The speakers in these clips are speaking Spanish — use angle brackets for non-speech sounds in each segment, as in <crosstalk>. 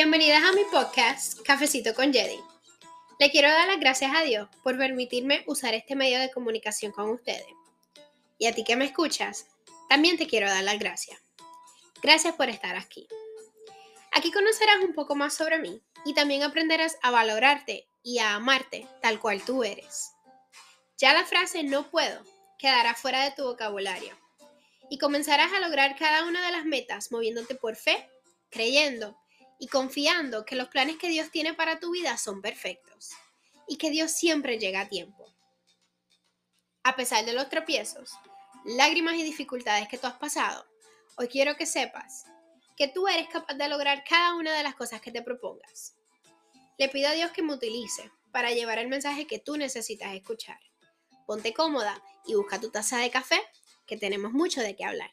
Bienvenidas a mi podcast Cafecito con Jedi. Le quiero dar las gracias a Dios por permitirme usar este medio de comunicación con ustedes. Y a ti que me escuchas, también te quiero dar las gracias. Gracias por estar aquí. Aquí conocerás un poco más sobre mí y también aprenderás a valorarte y a amarte tal cual tú eres. Ya la frase no puedo quedará fuera de tu vocabulario y comenzarás a lograr cada una de las metas moviéndote por fe, creyendo y confiando que los planes que Dios tiene para tu vida son perfectos y que Dios siempre llega a tiempo. A pesar de los tropiezos, lágrimas y dificultades que tú has pasado, hoy quiero que sepas que tú eres capaz de lograr cada una de las cosas que te propongas. Le pido a Dios que me utilice para llevar el mensaje que tú necesitas escuchar. Ponte cómoda y busca tu taza de café, que tenemos mucho de qué hablar.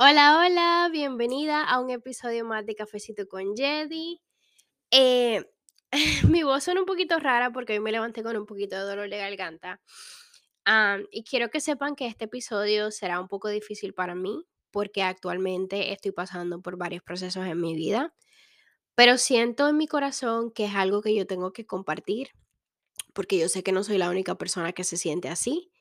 Hola, hola, bienvenida a un episodio más de Cafecito con Jedi. Eh, <laughs> mi voz suena un poquito rara porque hoy me levanté con un poquito de dolor de garganta. y quiero que sepan que este episodio será un poco difícil para mí porque actualmente estoy pasando por varios procesos en mi vida, pero siento en mi corazón que es algo que yo tengo que compartir porque yo sé que no soy la única persona que se siente así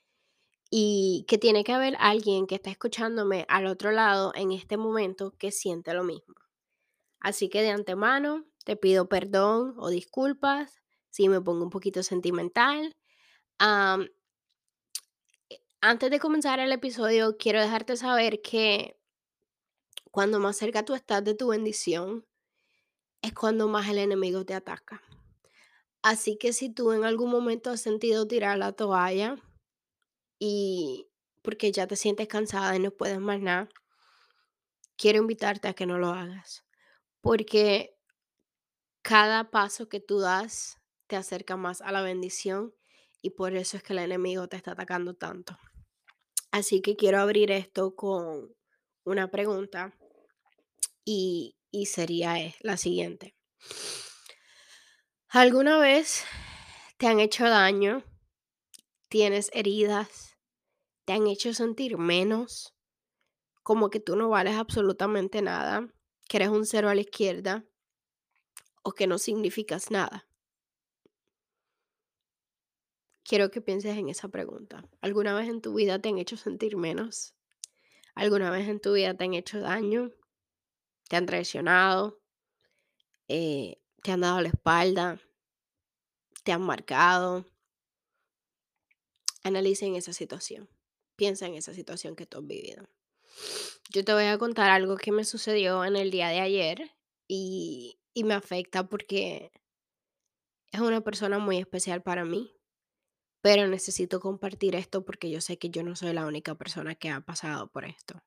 y que tiene que haber alguien que está escuchándome al otro lado en este momento que siente lo mismo. Así que de antemano te pido perdón o disculpas si me pongo un poquito sentimental. Eh, antes de comenzar el episodio, quiero dejarte saber que cuando más cerca tú estás de tu bendición, es cuando más el enemigo te ataca. Así que si tú en algún momento has sentido tirar la toalla, y porque ya te sientes cansada y no puedes más nada, quiero invitarte a que no lo hagas. Porque cada paso que tú das te acerca más a la bendición y por eso es que el enemigo te está atacando tanto. Así que quiero abrir esto con una pregunta y, y sería eh, la siguiente. ¿Alguna vez te han hecho daño? ¿Tienes heridas? Te han hecho sentir menos, como que tú no vales absolutamente nada, que eres un cero a la izquierda o que no significas nada. Quiero que pienses en esa pregunta. ¿Alguna vez en tu vida te han hecho sentir menos? ¿Alguna vez en tu vida te han hecho daño? ¿Te han traicionado? Eh, ¿Te han dado la espalda? ¿Te han marcado? Analicen esa situación. Piensa en esa situación que tú has vivido. Yo te voy a contar algo que me sucedió en el día de ayer y, y me afecta porque es una persona muy especial para mí, pero necesito compartir esto porque yo sé que yo no soy la única persona que ha pasado por esto.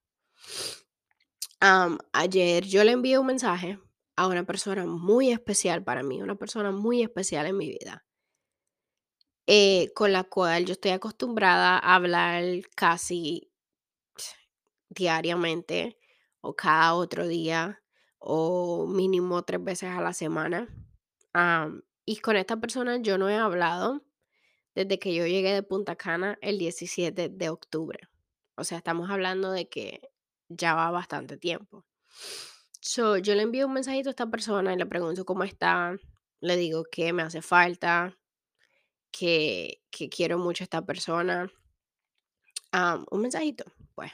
ayer yo le envié un mensaje a una persona muy especial para mí, una persona muy especial en mi vida. Eh, con la cual yo estoy acostumbrada a hablar casi diariamente o cada otro día o mínimo tres veces a la semana. y con esta persona yo no he hablado desde que yo llegué de Punta Cana el 17 de octubre. O sea, estamos hablando de que ya va bastante tiempo. So, yo le envío un mensajito a esta persona y le pregunto cómo está. Le digo que me hace falta, que, quiero mucho a esta persona. un mensajito, pues,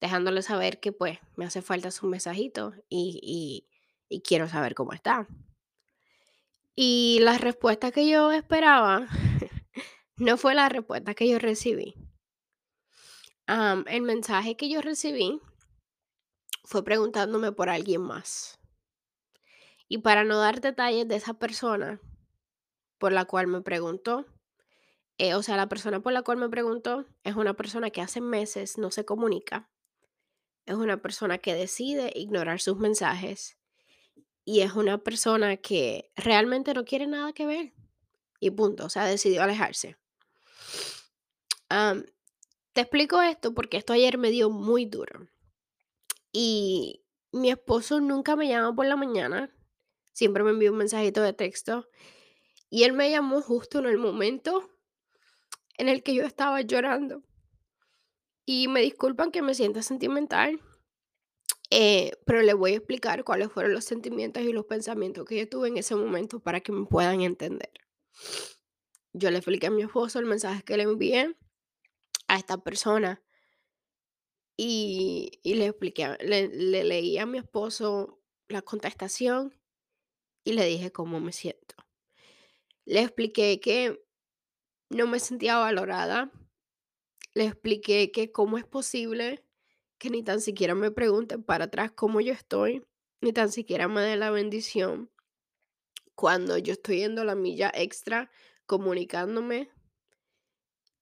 dejándole saber que pues me hace falta su mensajito y, quiero saber cómo está. Y la respuesta que yo esperaba <laughs> no fue la respuesta que yo recibí. el mensaje que yo recibí fue preguntándome por alguien más. Y para no dar detalles de esa persona, por la cual me preguntó. Eh, o sea, la persona por la cual me preguntó es una persona que hace meses no se comunica. Es una persona que decide ignorar sus mensajes. Y es una persona que realmente no quiere nada que ver. Y punto. O sea, decidió alejarse. te explico esto porque esto ayer me dio muy duro. Y mi esposo nunca me llama por la mañana. Siempre me envía un mensajito de texto y él me llamó justo en el momento en el que yo estaba llorando. Y me disculpan que me sienta sentimental, eh, pero les voy a explicar cuáles fueron los sentimientos y los pensamientos que yo tuve en ese momento para que me puedan entender. Yo le expliqué a mi esposo el mensaje que le envié a esta persona y, y le expliqué, le, le leí a mi esposo la contestación y le dije cómo me siento. Le expliqué que no me sentía valorada. Le expliqué que cómo es posible que ni tan siquiera me pregunten para atrás cómo yo estoy, ni tan siquiera me den la bendición cuando yo estoy yendo la milla extra comunicándome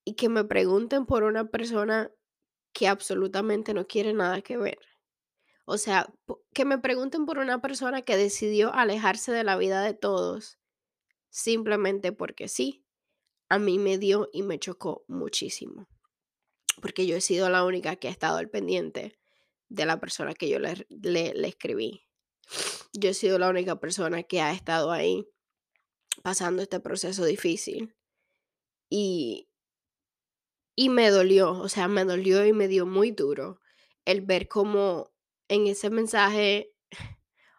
y que me pregunten por una persona que absolutamente no quiere nada que ver. O sea, que me pregunten por una persona que decidió alejarse de la vida de todos simplemente porque sí, a mí me dio y me chocó muchísimo. Porque yo he sido la única que ha estado al pendiente de la persona que yo le, le, escribí. Yo he sido la única persona que ha estado ahí pasando este proceso difícil. Y, y me dolió, o sea, me dolió y me dio muy duro el ver cómo en ese mensaje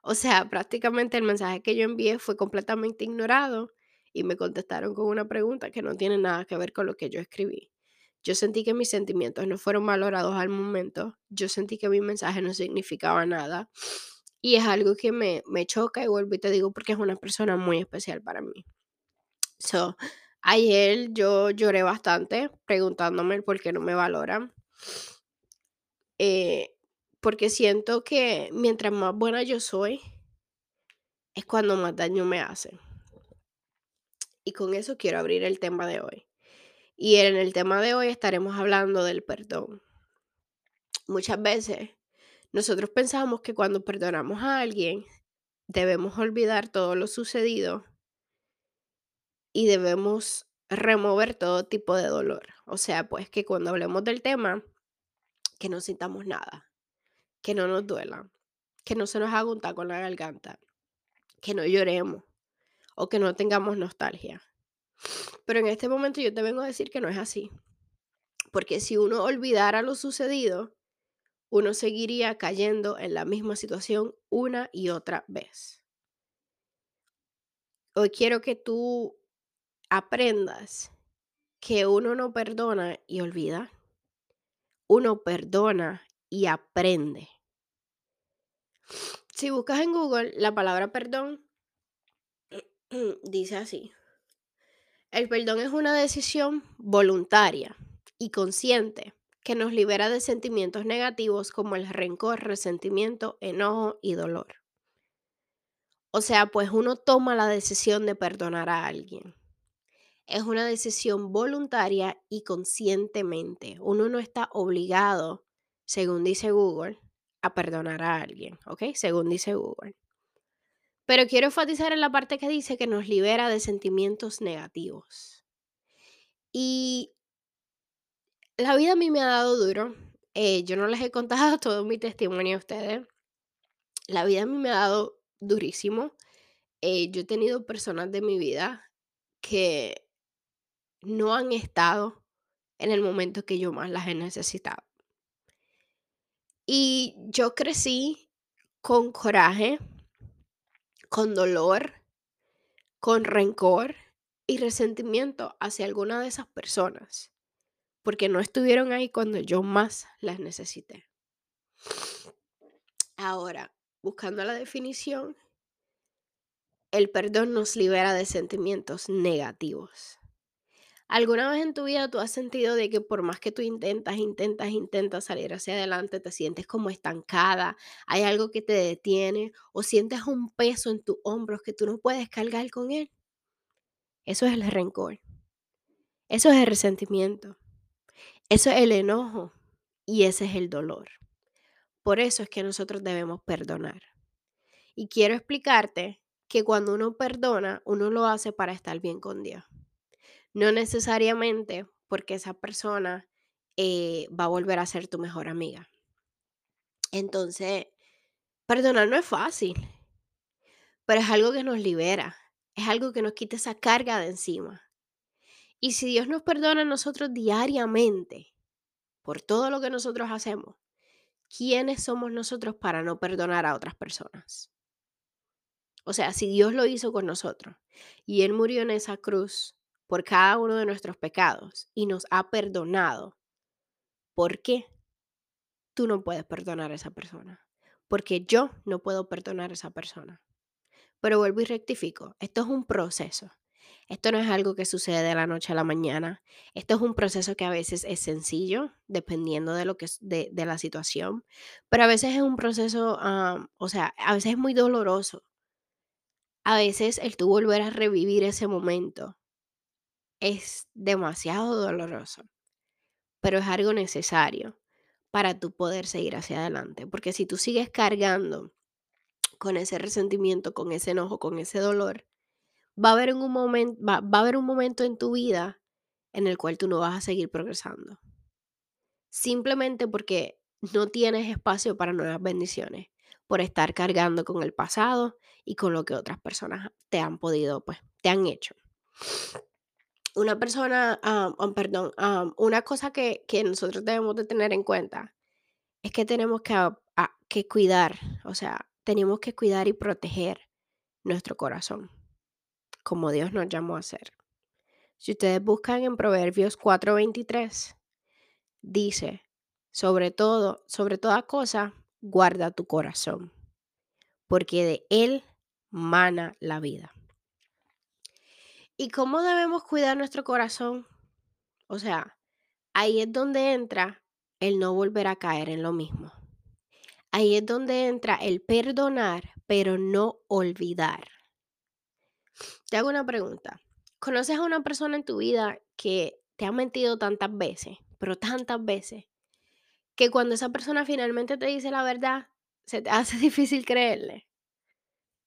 o sea, prácticamente el mensaje que yo envié fue completamente ignorado y me contestaron con una pregunta que no tiene nada que ver con lo que yo escribí. Yo sentí que mis sentimientos no fueron valorados al momento, yo sentí que mi mensaje no significaba nada y es algo que me, me choca y vuelvo y te digo porque es una persona muy especial para mí. So, ayer yo lloré bastante preguntándome por qué no me valoran. Eh, porque siento que mientras más buena yo soy, es cuando más daño me hacen. Y con eso quiero abrir el tema de hoy. Y en el tema de hoy estaremos hablando del perdón. Muchas veces nosotros pensamos que cuando perdonamos a alguien debemos olvidar todo lo sucedido y debemos remover todo tipo de dolor. O sea, pues que cuando hablemos del tema, que no sintamos nada que no nos duela, que no se nos haga un taco en la garganta, que no lloremos o que no tengamos nostalgia. Pero en este momento yo te vengo a decir que no es así. Porque si uno olvidara lo sucedido, uno seguiría cayendo en la misma situación una y otra vez. Hoy quiero que tú aprendas que uno no perdona y olvida. Uno perdona y aprende. Si buscas en Google la palabra perdón, <clears throat> dice así. El perdón es una decisión voluntaria y consciente que nos libera de sentimientos negativos como el rencor, resentimiento, enojo y dolor. O sea, pues uno toma la decisión de perdonar a alguien. Es una decisión voluntaria y conscientemente. Uno no está obligado según dice Google, a perdonar a alguien, ¿ok? Según dice Google. Pero quiero enfatizar en la parte que dice que nos libera de sentimientos negativos. Y la vida a mí me ha dado duro. Eh, yo no les he contado <laughs> todo mi testimonio a ustedes. La vida a mí me ha dado durísimo. Eh, yo he tenido personas de mi vida que no han estado en el momento que yo más las he necesitado. Y yo crecí con coraje, con dolor, con rencor y resentimiento hacia alguna de esas personas, porque no estuvieron ahí cuando yo más las necesité. Ahora, buscando la definición, el perdón nos libera de sentimientos negativos. ¿Alguna vez en tu vida tú has sentido de que por más que tú intentas, intentas, intentas salir hacia adelante, te sientes como estancada, hay algo que te detiene o sientes un peso en tus hombros que tú no puedes cargar con él? Eso es el rencor. Eso es el resentimiento. Eso es el enojo y ese es el dolor. Por eso es que nosotros debemos perdonar. Y quiero explicarte que cuando uno perdona, uno lo hace para estar bien con Dios. No necesariamente porque esa persona eh, va a volver a ser tu mejor amiga. Entonces, perdonar no es fácil, pero es algo que nos libera, es algo que nos quita esa carga de encima. Y si Dios nos perdona a nosotros diariamente por todo lo que nosotros hacemos, ¿quiénes somos nosotros para no perdonar a otras personas? O sea, si Dios lo hizo con nosotros y Él murió en esa cruz por cada uno de nuestros pecados y nos ha perdonado, ¿por qué tú no puedes perdonar a esa persona? Porque yo no puedo perdonar a esa persona. Pero vuelvo y rectifico, esto es un proceso. Esto no es algo que sucede de la noche a la mañana. Esto es un proceso que a veces es sencillo, dependiendo de lo que de, de la situación, pero a veces es un proceso, o sea, a veces es muy doloroso. A veces el tú volver a revivir ese momento es demasiado doloroso, pero es algo necesario para tú poder seguir hacia adelante, porque si tú sigues cargando con ese resentimiento, con ese enojo, con ese dolor, va a haber un momento, va, a haber un momento en tu vida en el cual tú no vas a seguir progresando. Simplemente porque no tienes espacio para nuevas bendiciones, por estar cargando con el pasado y con lo que otras personas te han podido, pues, te han hecho. Una persona, um, perdón, una cosa que, que, nosotros debemos de tener en cuenta es que tenemos que, que cuidar, o sea, tenemos que cuidar y proteger nuestro corazón como Dios nos llamó a hacer. Si ustedes buscan en Proverbios 4:23, dice, sobre todo, sobre toda cosa, guarda tu corazón, porque de él mana la vida. ¿Y cómo debemos cuidar nuestro corazón? O sea, ahí es donde entra el no volver a caer en lo mismo. Ahí es donde entra el perdonar, pero no olvidar. Te hago una pregunta. ¿Conoces a una persona en tu vida que te ha mentido tantas veces, pero tantas veces, que cuando esa persona finalmente te dice la verdad, se te hace <laughs> difícil creerle?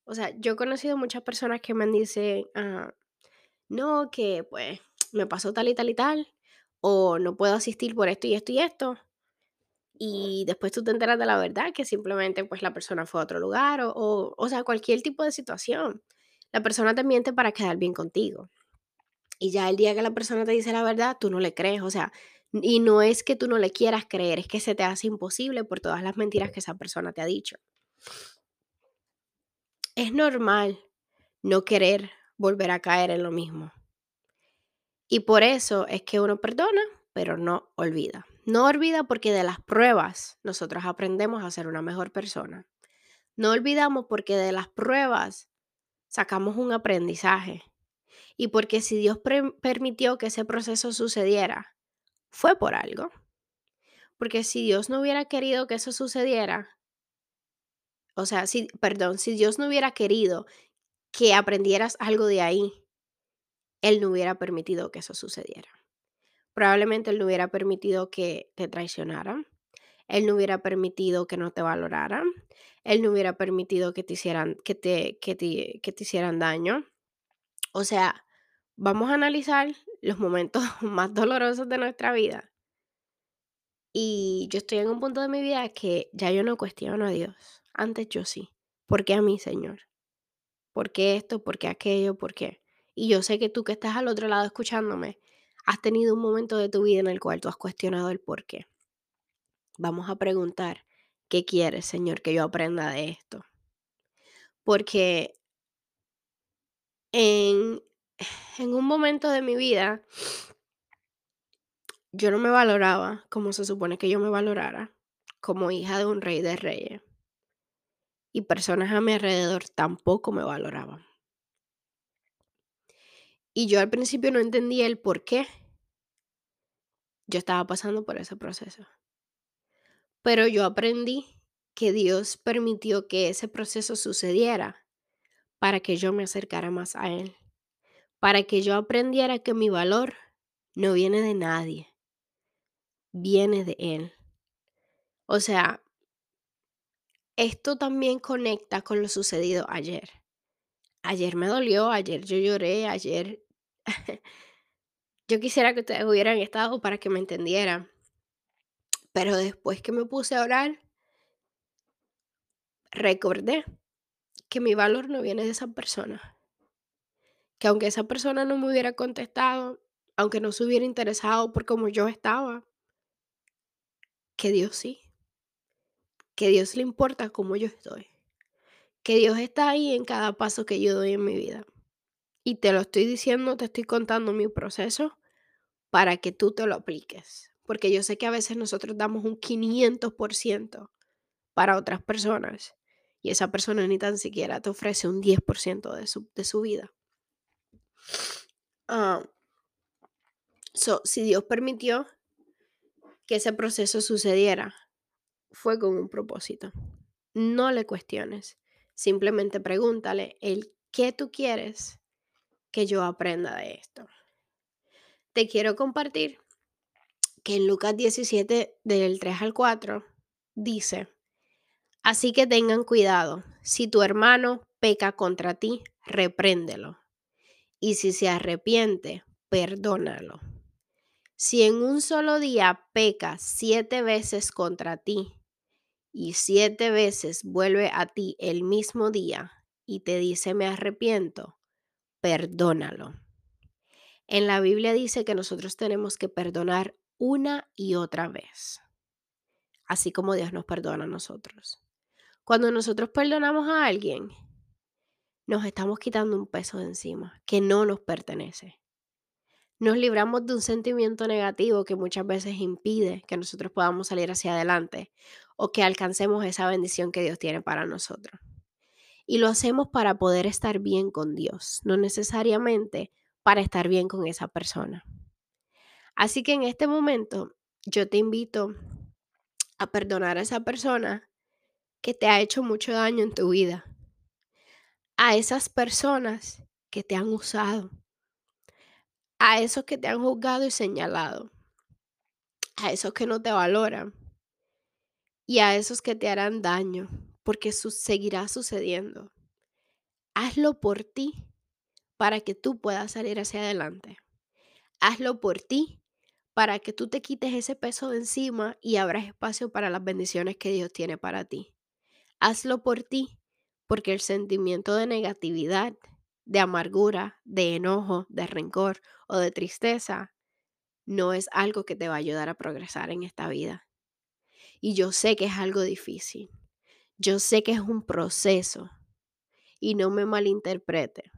O sea, yo he conocido muchas personas que me dicen, ah, no, que pues me pasó tal y tal y tal, o no puedo asistir por esto y esto y esto. Y después tú te enteras de la verdad, que simplemente pues la persona fue a otro lugar, o, o, o sea, cualquier tipo de situación la persona te miente para quedar bien contigo. Y ya el día que la persona te dice la verdad, tú no le crees. O sea, y no es que tú no le quieras creer, es que se te hace imposible por todas las mentiras que esa persona te ha dicho. Es normal no querer volver a caer en lo mismo. Y por eso es que uno perdona, pero no olvida. No olvida porque de las pruebas nosotros aprendemos a ser una mejor persona. No olvidamos porque de las pruebas sacamos un aprendizaje. Y porque si Dios permitió que ese proceso sucediera, fue por algo. Porque si Dios no hubiera querido que eso sucediera, o sea, si, perdón, si Dios no hubiera querido que aprendieras algo de ahí, Él no hubiera permitido que eso sucediera. Probablemente Él no hubiera permitido que te traicionaran. Él no hubiera permitido que no te valoraran. Él no hubiera permitido que te hicieran, que te, que te, que te hicieran daño. O sea, vamos a analizar los momentos <laughs> más dolorosos de nuestra vida. Y yo estoy en un punto de mi vida que ya yo no cuestiono a Dios. Antes yo sí. ¿Por qué a mí, Señor? ¿Por qué esto? ¿Por qué aquello? ¿Por qué? Y yo sé que tú que estás al otro lado escuchándome, has tenido un momento de tu vida en el cual tú has cuestionado el por qué. Vamos a preguntar, ¿qué quieres, Señor, que yo aprenda de esto? Porque en, en un momento de mi vida, yo no me valoraba como se supone que yo me valorara, como hija de un rey de reyes. Y personas a mi alrededor tampoco me valoraban. Y yo al principio no entendía el por qué yo estaba pasando por ese proceso. Pero yo aprendí que Dios permitió que ese proceso sucediera para que yo me acercara más a Él, para que yo aprendiera que mi valor no viene de nadie, viene de Él. O sea, esto también conecta con lo sucedido ayer. Ayer me dolió, ayer yo lloré, ayer <laughs> yo quisiera que ustedes hubieran estado para que me entendieran. Pero después que me puse a orar, recordé que mi valor no viene de esa persona. Que aunque esa persona no me hubiera contestado, aunque no se hubiera interesado por cómo yo estaba, que Dios sí, que Dios le importa cómo yo estoy, que Dios está ahí en cada paso que yo doy en mi vida. Y te lo estoy diciendo, te estoy contando mi proceso para que tú te lo apliques. Porque yo sé que a veces nosotros damos un 500% para otras personas y esa persona ni tan siquiera te ofrece un 10% de su, de su vida. Ah, so, si Dios permitió que ese proceso sucediera, fue con un propósito. No le cuestiones, simplemente pregúntale el qué tú quieres que yo aprenda de esto. Te quiero compartir que en Lucas 17, del 3 al 4, dice, así que tengan cuidado, si tu hermano peca contra ti, repréndelo, y si se arrepiente, perdónalo. Si en un solo día peca siete veces contra ti y siete veces vuelve a ti el mismo día y te dice me arrepiento, perdónalo. En la Biblia dice que nosotros tenemos que perdonar una y otra vez, así como Dios nos perdona a nosotros. Cuando nosotros perdonamos a alguien, nos estamos quitando un peso de encima que no nos pertenece. Nos libramos de un sentimiento negativo que muchas veces impide que nosotros podamos salir hacia adelante o que alcancemos esa bendición que Dios tiene para nosotros. Y lo hacemos para poder estar bien con Dios, no necesariamente para estar bien con esa persona. Así que en este momento yo te invito a perdonar a esa persona que te ha hecho mucho daño en tu vida. A esas personas que te han usado. A esos que te han juzgado y señalado. A esos que no te valoran. Y a esos que te harán daño porque seguirá sucediendo. Hazlo por ti para que tú puedas salir hacia adelante. Hazlo por ti para que tú te quites ese peso de encima y abras espacio para las bendiciones que Dios tiene para ti. Hazlo por ti porque el sentimiento de negatividad, de amargura, de enojo, de rencor o de tristeza no es algo que te va a ayudar a progresar en esta vida. Y yo sé que es algo difícil. Yo sé que es un proceso y no me malinterprete.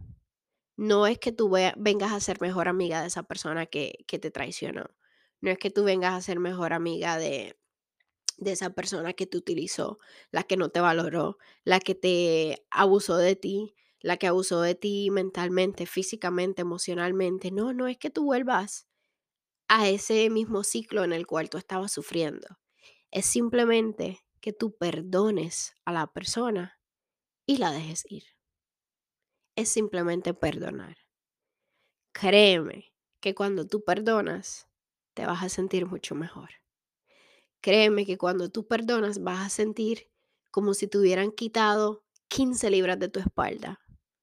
No es que tú vengas a ser mejor amiga de esa persona que, te traicionó. No es que tú vengas a ser mejor amiga de, de esa persona que te utilizó, la que no te valoró, la que te abusó de ti, la que abusó de ti mentalmente, físicamente, emocionalmente. No, no es que tú vuelvas a ese mismo ciclo en el cual tú estabas sufriendo. Es simplemente que tú perdones a la persona y la dejes ir. Es simplemente perdonar. Créeme que cuando tú perdonas, te vas a sentir mucho mejor. Créeme que cuando tú perdonas, vas a sentir como si te hubieran quitado 15 libras de tu espalda,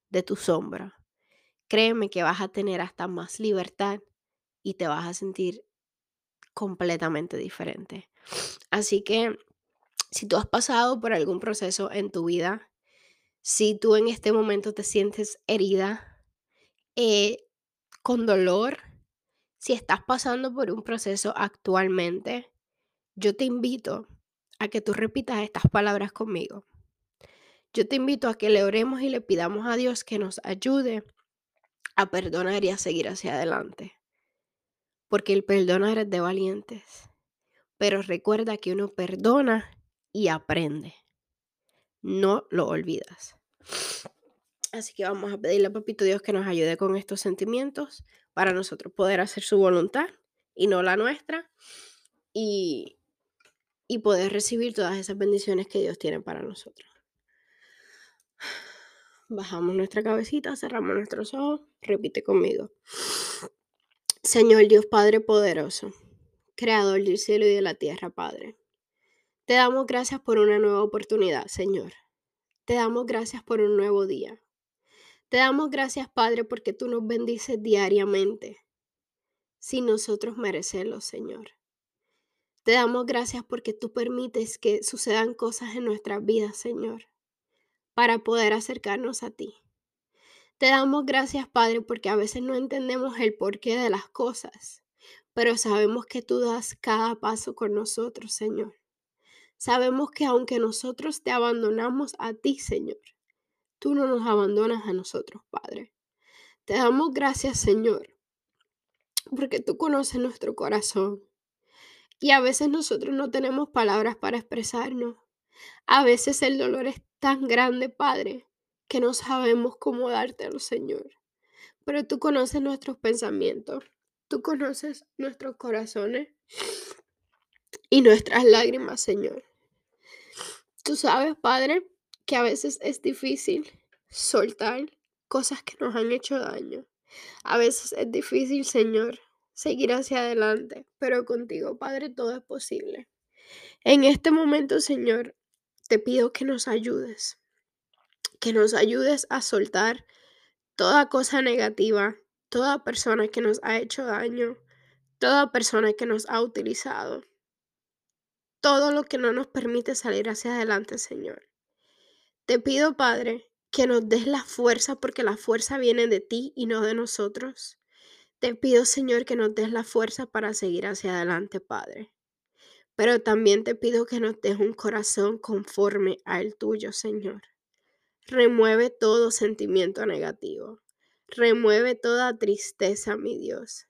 de tu sombra. Créeme que vas a tener hasta más libertad y te vas a sentir completamente diferente. Así que si tú has pasado por algún proceso en tu vida, si tú en este momento te sientes herida, eh, con dolor, si estás pasando por un proceso actualmente, yo te invito a que tú repitas estas palabras conmigo. Yo te invito a que le oremos y le pidamos a Dios que nos ayude a perdonar y a seguir hacia adelante. Porque el perdonar es de valientes. Pero recuerda que uno perdona y aprende. No lo olvidas. Así que vamos a pedirle a Papito Dios que nos ayude con estos sentimientos para nosotros poder hacer su voluntad y no la nuestra y, y poder recibir todas esas bendiciones que Dios tiene para nosotros. Bajamos nuestra cabecita, cerramos nuestros ojos, repite conmigo. Señor Dios Padre poderoso, creador del cielo y de la tierra, Padre. Te damos gracias por una nueva oportunidad, Señor. Te damos gracias por un nuevo día. Te damos gracias, Padre, porque tú nos bendices diariamente, sin nosotros merecerlo, Señor. Te damos gracias porque tú permites que sucedan cosas en nuestras vidas, Señor, para poder acercarnos a ti. Te damos gracias, Padre, porque a veces no entendemos el porqué de las cosas, pero sabemos que tú das cada paso con nosotros, Señor. Sabemos que aunque nosotros te abandonamos a ti, Señor, tú no nos abandonas a nosotros, Padre. Te damos gracias, Señor, porque tú conoces nuestro corazón. Y a veces nosotros no tenemos palabras para expresarnos. A veces el dolor es tan grande, Padre, que no sabemos cómo dártelo, Señor. Pero tú conoces nuestros pensamientos, tú conoces nuestros corazones y nuestras lágrimas, Señor. Tú sabes, Padre, que a veces es difícil soltar cosas que nos han hecho daño. A veces es difícil, Señor, seguir hacia adelante, pero contigo, Padre, todo es posible. En este momento, Señor, te pido que nos ayudes que nos ayudes a soltar toda cosa negativa, toda persona que nos ha hecho daño, toda persona que nos ha utilizado, todo lo que no nos permite salir hacia adelante, Señor. Te pido, Padre, que nos des la fuerza porque la fuerza viene de ti y no de nosotros. Te pido, Señor, que nos des la fuerza para seguir hacia adelante, Padre. Pero también te pido que nos des un corazón conforme al tuyo, Señor. Remueve todo sentimiento negativo. Remueve toda tristeza, mi Dios.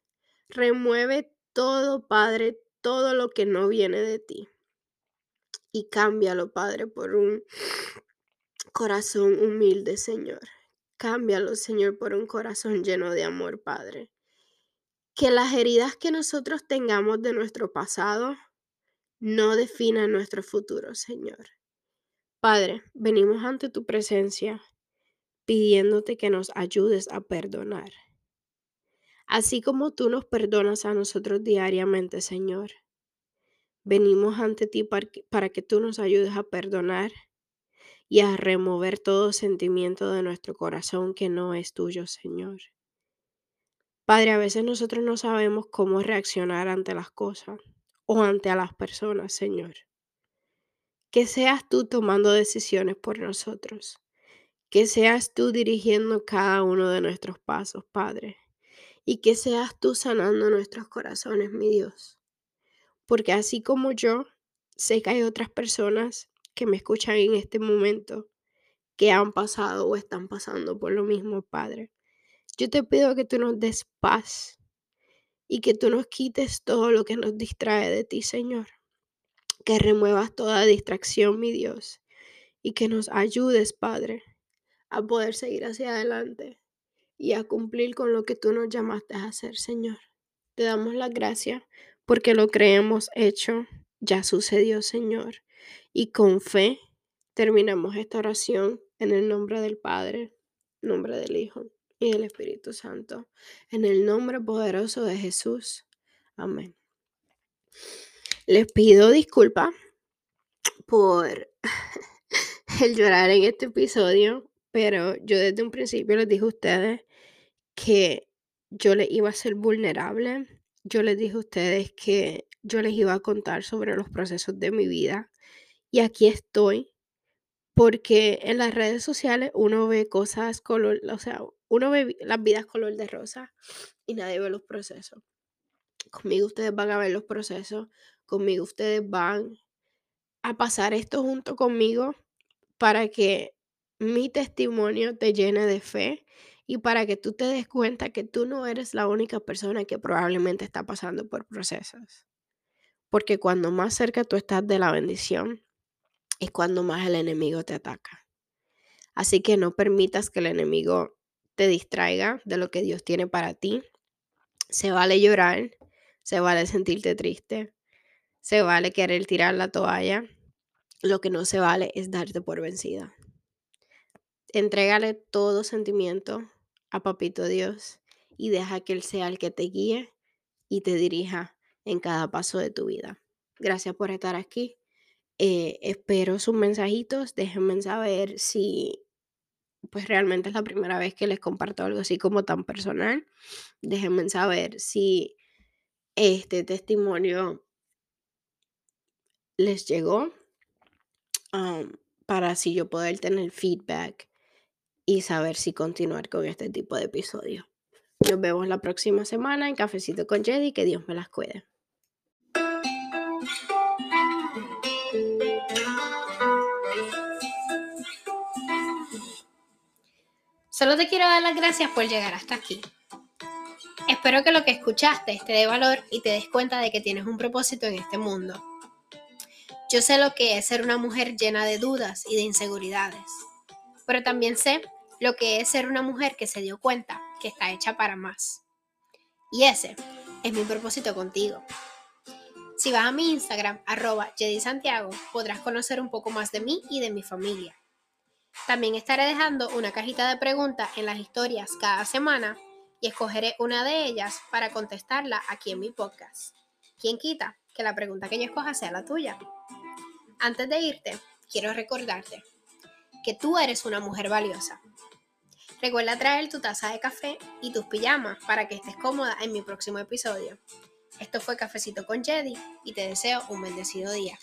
Remueve todo, Padre, todo lo que no viene de ti. Y cámbialo, Padre, por un corazón humilde, Señor. Cámbialo, Señor, por un corazón lleno de amor, Padre. Que las heridas que nosotros tengamos de nuestro pasado no definan nuestro futuro, Señor. Padre, venimos ante tu presencia pidiéndote que nos ayudes a perdonar. Así como tú nos perdonas a nosotros diariamente, Señor. Venimos ante ti para que tú nos ayudes a perdonar y a remover todo sentimiento de nuestro corazón que no es tuyo, Señor. Padre, a veces nosotros no sabemos cómo reaccionar ante las cosas o ante a las personas, Señor. Que seas tú tomando decisiones por nosotros. Que seas tú dirigiendo cada uno de nuestros pasos, Padre. Y que seas tú sanando nuestros corazones, mi Dios. Porque así como yo, sé que hay otras personas que me escuchan en este momento que han pasado o están pasando por lo mismo, Padre. Yo te pido que tú nos des paz y que tú nos quites todo lo que nos distrae de ti, Señor que remuevas toda distracción, mi Dios, y que nos ayudes, Padre, a poder seguir hacia adelante y a cumplir con lo que tú nos llamaste a hacer, Señor. Te damos la gracia porque lo creemos hecho, ya sucedió, Señor. Y con fe terminamos esta oración en el nombre del Padre, nombre del Hijo y del Espíritu Santo. En el nombre poderoso de Jesús. Amén. Les pido disculpas por <laughs> el llorar en este episodio, pero yo desde un principio les dije a ustedes que yo les iba a ser vulnerable. Yo les dije a ustedes que yo les iba a contar sobre los procesos de mi vida. Y aquí estoy, porque en las redes sociales uno ve cosas color, o sea, uno ve las vidas color de rosa y nadie ve los procesos. Conmigo ustedes van a ver los procesos, conmigo ustedes van a pasar esto junto conmigo para que mi testimonio te llene de fe y para que tú te des cuenta que tú no eres la única persona que probablemente está pasando por procesos. Porque cuando más cerca tú estás de la bendición, es cuando más el enemigo te ataca. Así que no permitas que el enemigo te distraiga de lo que Dios tiene para ti. Se vale llorar, se vale sentirte triste, se vale querer tirar la toalla. Lo que no se vale es darte por vencida. Entrégale todo sentimiento a Papito Dios y deja que Él sea el que te guíe y te dirija en cada paso de tu vida. Gracias por estar aquí. Eh, espero sus mensajitos. Déjenme saber si pues realmente es la primera vez que les comparto algo así como tan personal. Déjenme saber si este testimonio les llegó para así yo poder tener feedback y saber si continuar con este tipo de episodios. Nos vemos la próxima semana en Cafecito con Jedi. Que Dios me las cuide. Solo te quiero dar las gracias por llegar hasta aquí. Espero que lo que escuchaste te dé valor y te des cuenta de que tienes un propósito en este mundo. Yo sé lo que es ser una mujer llena de dudas y de inseguridades, pero también sé lo que es ser una mujer que se dio cuenta que está hecha para más. Y ese es mi propósito contigo. Si vas a mi Instagram, arroba Santiago, podrás conocer un poco más de mí y de mi familia. También estaré dejando una cajita de preguntas en las historias cada semana y escogeré una de ellas para contestarla aquí en mi podcast. ¿Quién quita que la pregunta que yo escoja sea la tuya? Antes de irte, quiero recordarte que tú eres una mujer valiosa. Recuerda traer tu taza de café y tus pijamas para que estés cómoda en mi próximo episodio. Esto fue Cafecito con Jedi y te deseo un bendecido día.